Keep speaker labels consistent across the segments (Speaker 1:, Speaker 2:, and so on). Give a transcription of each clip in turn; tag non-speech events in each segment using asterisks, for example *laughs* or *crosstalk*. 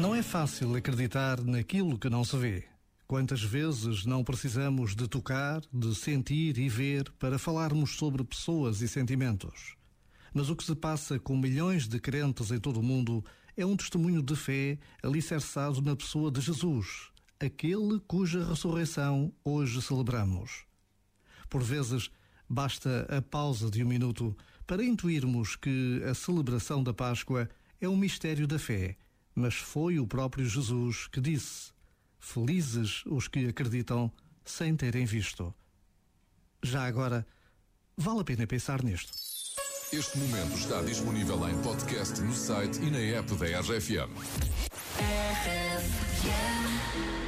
Speaker 1: Não é fácil acreditar naquilo que não se vê. Quantas vezes não precisamos de tocar, de sentir e ver para falarmos sobre pessoas e sentimentos? Mas o que se passa com milhões de crentes em todo o mundo é um testemunho de fé alicerçado na pessoa de Jesus, aquele cuja ressurreição hoje celebramos. Por vezes, basta a pausa de um minuto para intuirmos que a celebração da Páscoa é um mistério da fé mas foi o próprio Jesus que disse: Felizes os que acreditam sem terem visto. Já agora, vale a pena pensar nisto.
Speaker 2: Este momento está disponível em podcast no site e na app da RFM.
Speaker 3: Early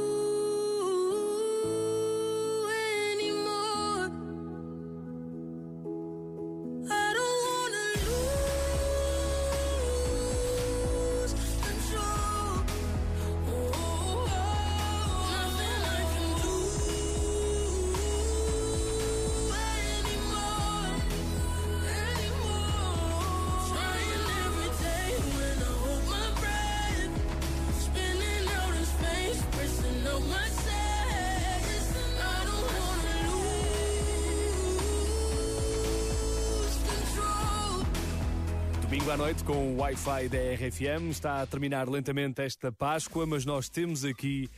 Speaker 4: Domingo à noite com o Wi-Fi da RFM. Está a terminar lentamente esta Páscoa, mas nós temos aqui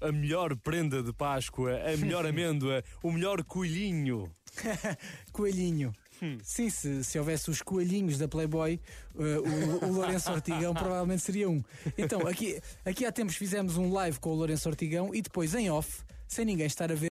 Speaker 4: a melhor prenda de Páscoa, a melhor *laughs* amêndoa, o melhor coelhinho. *laughs*
Speaker 5: Coelhinho.
Speaker 4: Hum.
Speaker 5: Sim, se, se houvesse os coelhinhos da Playboy, uh, o, o Lourenço Ortigão *laughs* provavelmente seria um. Então, aqui, aqui há tempos fizemos um live com o Lourenço Ortigão e depois em off, sem ninguém estar a ver.